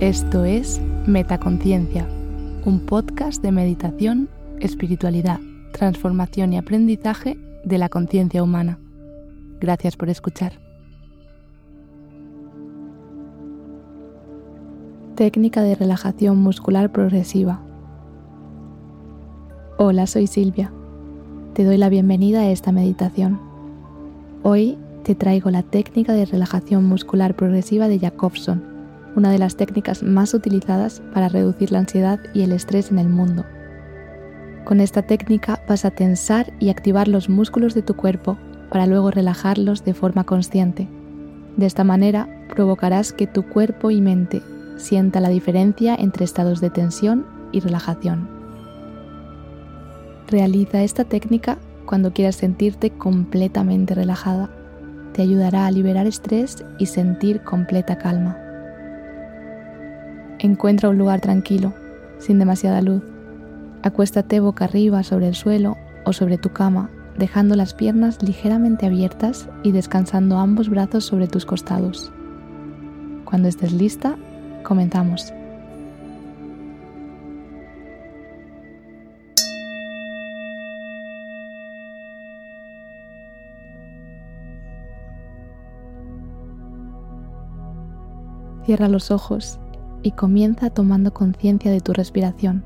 Esto es Metaconciencia, un podcast de meditación, espiritualidad, transformación y aprendizaje de la conciencia humana. Gracias por escuchar. Técnica de relajación muscular progresiva. Hola, soy Silvia. Te doy la bienvenida a esta meditación. Hoy te traigo la técnica de relajación muscular progresiva de Jacobson, una de las técnicas más utilizadas para reducir la ansiedad y el estrés en el mundo. Con esta técnica vas a tensar y activar los músculos de tu cuerpo para luego relajarlos de forma consciente. De esta manera provocarás que tu cuerpo y mente sienta la diferencia entre estados de tensión y relajación. Realiza esta técnica cuando quieras sentirte completamente relajada. Te ayudará a liberar estrés y sentir completa calma. Encuentra un lugar tranquilo, sin demasiada luz. Acuéstate boca arriba sobre el suelo o sobre tu cama, dejando las piernas ligeramente abiertas y descansando ambos brazos sobre tus costados. Cuando estés lista, Comenzamos. Cierra los ojos y comienza tomando conciencia de tu respiración.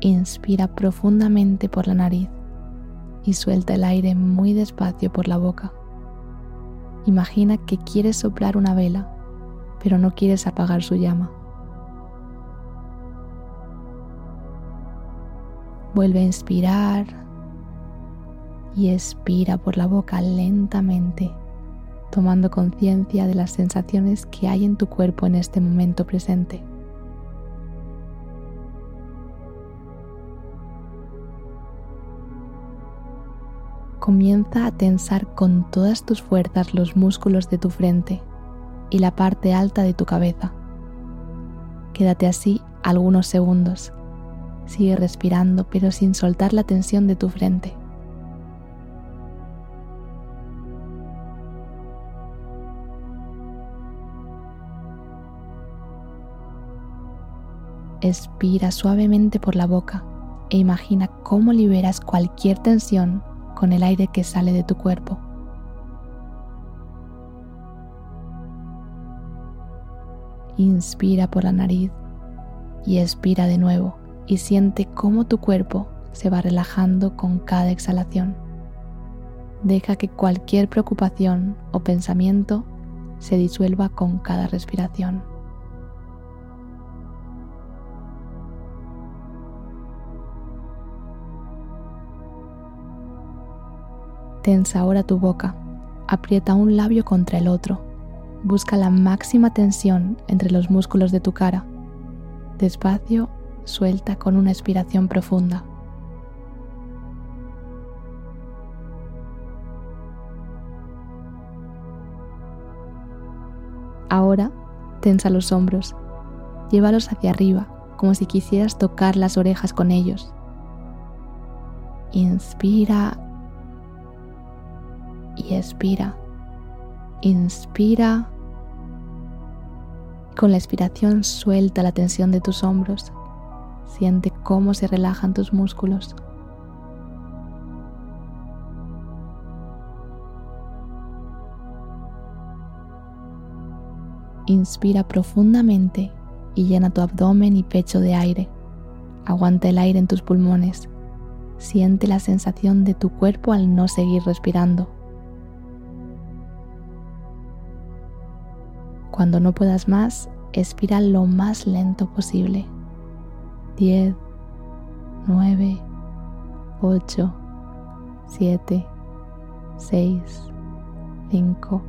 Inspira profundamente por la nariz y suelta el aire muy despacio por la boca. Imagina que quieres soplar una vela pero no quieres apagar su llama. Vuelve a inspirar y expira por la boca lentamente, tomando conciencia de las sensaciones que hay en tu cuerpo en este momento presente. Comienza a tensar con todas tus fuerzas los músculos de tu frente y la parte alta de tu cabeza. Quédate así algunos segundos. Sigue respirando pero sin soltar la tensión de tu frente. Expira suavemente por la boca e imagina cómo liberas cualquier tensión con el aire que sale de tu cuerpo. Inspira por la nariz y expira de nuevo y siente cómo tu cuerpo se va relajando con cada exhalación. Deja que cualquier preocupación o pensamiento se disuelva con cada respiración. Tensa ahora tu boca, aprieta un labio contra el otro Busca la máxima tensión entre los músculos de tu cara. Despacio, suelta con una expiración profunda. Ahora tensa los hombros. Llévalos hacia arriba, como si quisieras tocar las orejas con ellos. Inspira y expira. Inspira con la expiración suelta la tensión de tus hombros. Siente cómo se relajan tus músculos. Inspira profundamente y llena tu abdomen y pecho de aire. Aguanta el aire en tus pulmones. Siente la sensación de tu cuerpo al no seguir respirando. Cuando no puedas más, expira lo más lento posible. 10, 9, 8, 7, 6, 5,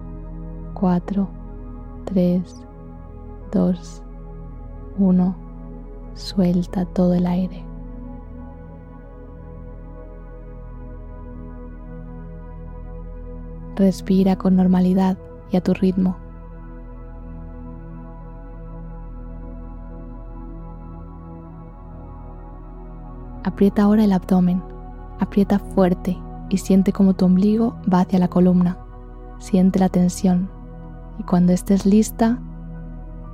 4, 3, 2, 1. Suelta todo el aire. Respira con normalidad y a tu ritmo. Aprieta ahora el abdomen, aprieta fuerte y siente como tu ombligo va hacia la columna. Siente la tensión y cuando estés lista,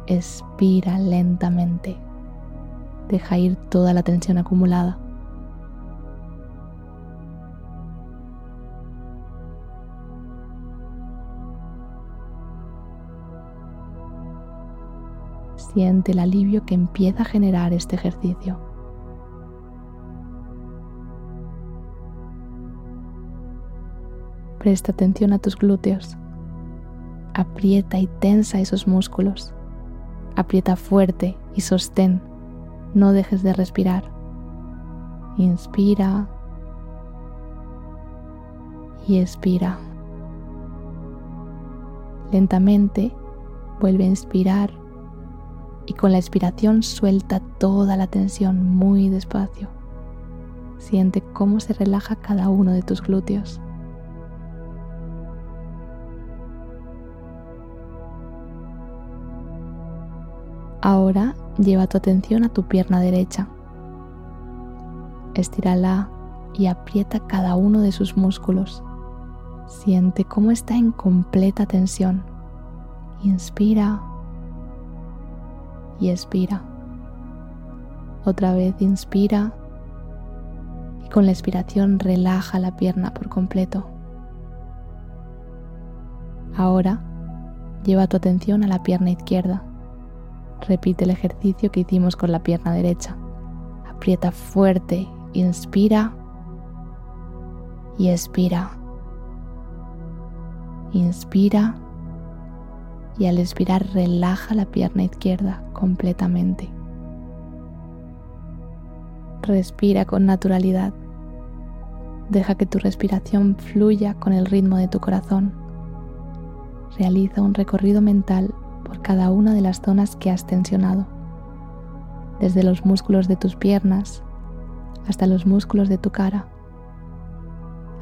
expira lentamente. Deja ir toda la tensión acumulada. Siente el alivio que empieza a generar este ejercicio. Presta atención a tus glúteos. Aprieta y tensa esos músculos. Aprieta fuerte y sostén. No dejes de respirar. Inspira y expira. Lentamente vuelve a inspirar y con la expiración suelta toda la tensión muy despacio. Siente cómo se relaja cada uno de tus glúteos. Ahora lleva tu atención a tu pierna derecha. Estírala y aprieta cada uno de sus músculos. Siente cómo está en completa tensión. Inspira y expira. Otra vez inspira y con la expiración relaja la pierna por completo. Ahora lleva tu atención a la pierna izquierda. Repite el ejercicio que hicimos con la pierna derecha. Aprieta fuerte, inspira y expira. Inspira y al expirar relaja la pierna izquierda completamente. Respira con naturalidad. Deja que tu respiración fluya con el ritmo de tu corazón. Realiza un recorrido mental por cada una de las zonas que has tensionado, desde los músculos de tus piernas hasta los músculos de tu cara.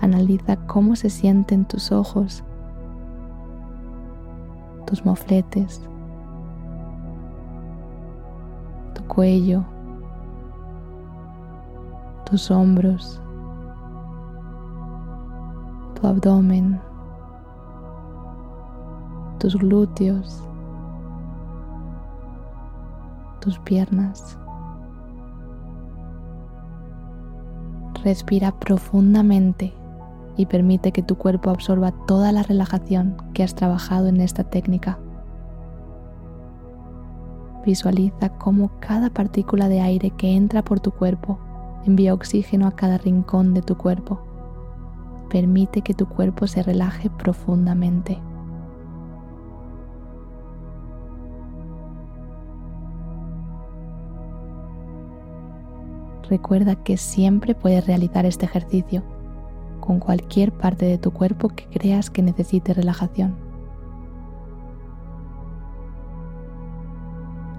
Analiza cómo se sienten tus ojos tus mofletes, tu cuello, tus hombros, tu abdomen, tus glúteos, tus piernas. Respira profundamente y permite que tu cuerpo absorba toda la relajación que has trabajado en esta técnica. Visualiza cómo cada partícula de aire que entra por tu cuerpo envía oxígeno a cada rincón de tu cuerpo. Permite que tu cuerpo se relaje profundamente. Recuerda que siempre puedes realizar este ejercicio con cualquier parte de tu cuerpo que creas que necesite relajación.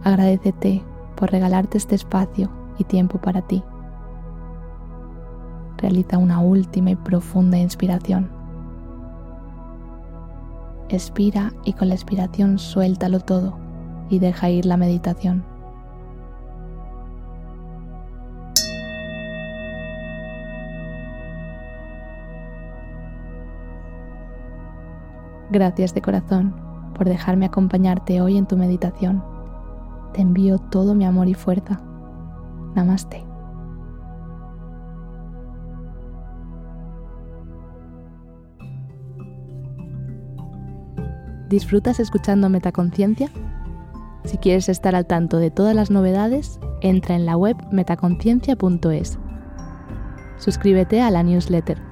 Agradecete por regalarte este espacio y tiempo para ti. Realiza una última y profunda inspiración. Expira y con la expiración suéltalo todo y deja ir la meditación. Gracias de corazón por dejarme acompañarte hoy en tu meditación. Te envío todo mi amor y fuerza. Namaste. ¿Disfrutas escuchando Metaconciencia? Si quieres estar al tanto de todas las novedades, entra en la web metaconciencia.es. Suscríbete a la newsletter